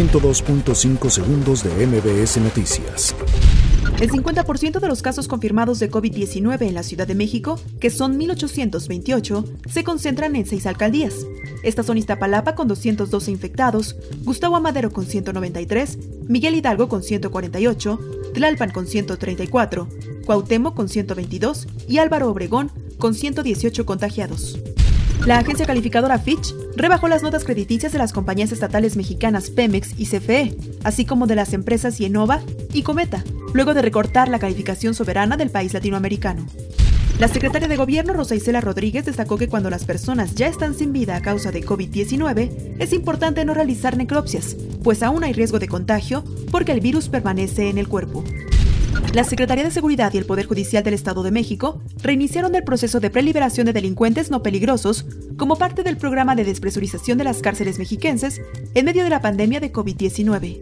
102.5 segundos de MBS Noticias. El 50% de los casos confirmados de COVID-19 en la Ciudad de México, que son 1.828, se concentran en seis alcaldías. Estas son Iztapalapa con 212 infectados, Gustavo Amadero con 193, Miguel Hidalgo con 148, Tlalpan con 134, Cuauhtémoc con 122 y Álvaro Obregón con 118 contagiados. La agencia calificadora Fitch rebajó las notas crediticias de las compañías estatales mexicanas Pemex y CFE, así como de las empresas Yenova y Cometa, luego de recortar la calificación soberana del país latinoamericano. La secretaria de Gobierno Rosa Isela Rodríguez destacó que cuando las personas ya están sin vida a causa de COVID-19, es importante no realizar necropsias, pues aún hay riesgo de contagio porque el virus permanece en el cuerpo. La Secretaría de Seguridad y el Poder Judicial del Estado de México reiniciaron el proceso de preliberación de delincuentes no peligrosos como parte del programa de despresurización de las cárceles mexiquenses en medio de la pandemia de COVID-19.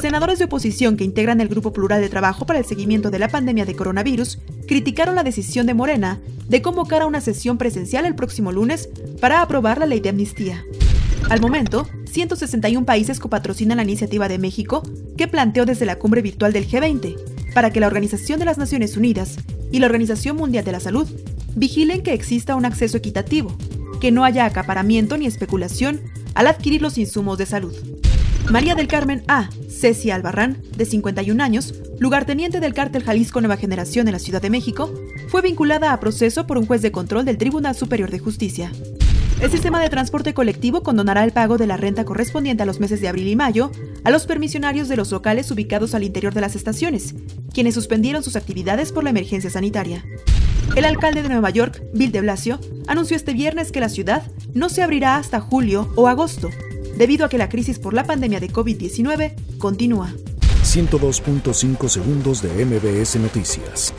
Senadores de oposición que integran el Grupo Plural de Trabajo para el Seguimiento de la Pandemia de Coronavirus criticaron la decisión de Morena de convocar a una sesión presencial el próximo lunes para aprobar la ley de amnistía. Al momento, 161 países copatrocinan la iniciativa de México que planteó desde la cumbre virtual del G20 para que la Organización de las Naciones Unidas y la Organización Mundial de la Salud vigilen que exista un acceso equitativo, que no haya acaparamiento ni especulación al adquirir los insumos de salud. María del Carmen A. Ceci Albarrán, de 51 años, lugarteniente del cártel Jalisco Nueva Generación en la Ciudad de México, fue vinculada a proceso por un juez de control del Tribunal Superior de Justicia. El sistema de transporte colectivo condonará el pago de la renta correspondiente a los meses de abril y mayo a los permisionarios de los locales ubicados al interior de las estaciones, quienes suspendieron sus actividades por la emergencia sanitaria. El alcalde de Nueva York, Bill de Blasio, anunció este viernes que la ciudad no se abrirá hasta julio o agosto, debido a que la crisis por la pandemia de COVID-19 continúa. 102.5 segundos de MBS Noticias.